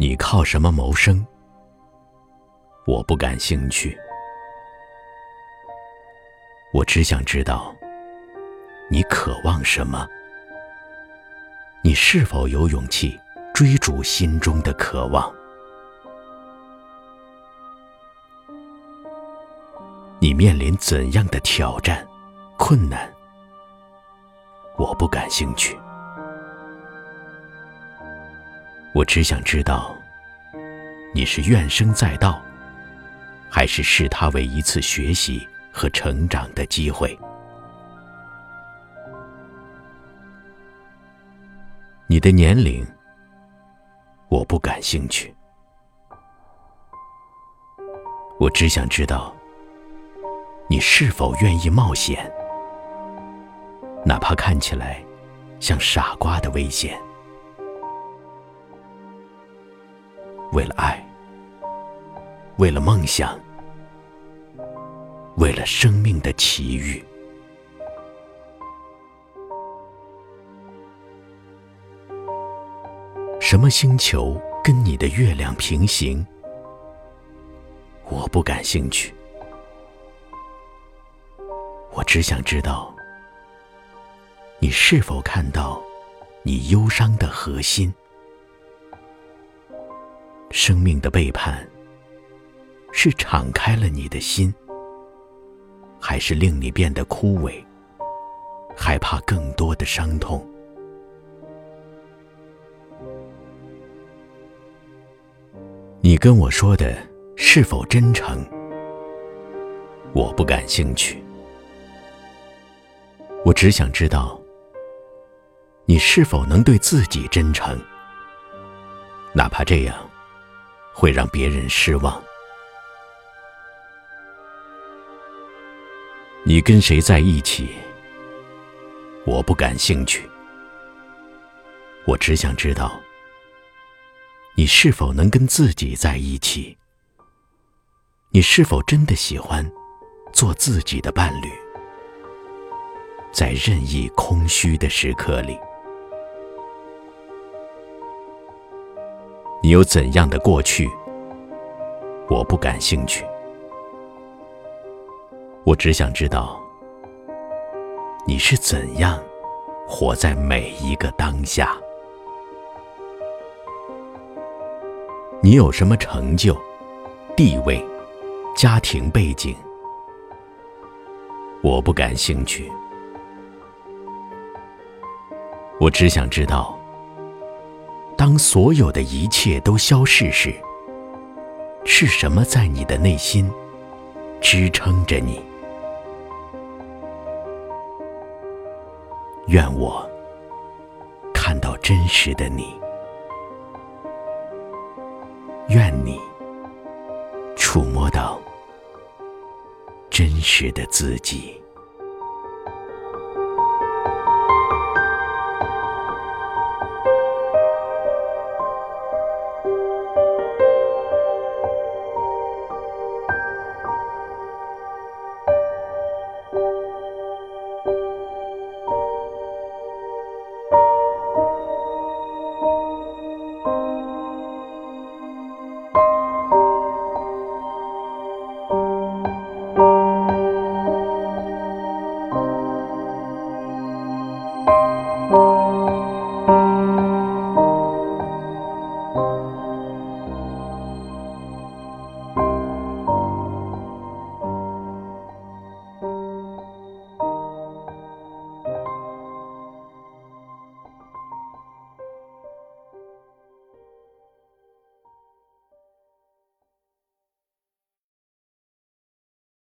你靠什么谋生？我不感兴趣。我只想知道，你渴望什么？你是否有勇气追逐心中的渴望？你面临怎样的挑战、困难？我不感兴趣。我只想知道，你是怨声载道，还是视它为一次学习和成长的机会？你的年龄，我不感兴趣。我只想知道，你是否愿意冒险，哪怕看起来像傻瓜的危险。为了爱，为了梦想，为了生命的奇遇，什么星球跟你的月亮平行？我不感兴趣。我只想知道，你是否看到你忧伤的核心？生命的背叛，是敞开了你的心，还是令你变得枯萎，害怕更多的伤痛？你跟我说的是否真诚？我不感兴趣。我只想知道，你是否能对自己真诚，哪怕这样。会让别人失望。你跟谁在一起？我不感兴趣。我只想知道，你是否能跟自己在一起？你是否真的喜欢做自己的伴侣，在任意空虚的时刻里？你有怎样的过去？我不感兴趣。我只想知道，你是怎样活在每一个当下。你有什么成就、地位、家庭背景？我不感兴趣。我只想知道。当所有的一切都消逝时，是什么在你的内心支撑着你？愿我看到真实的你，愿你触摸到真实的自己。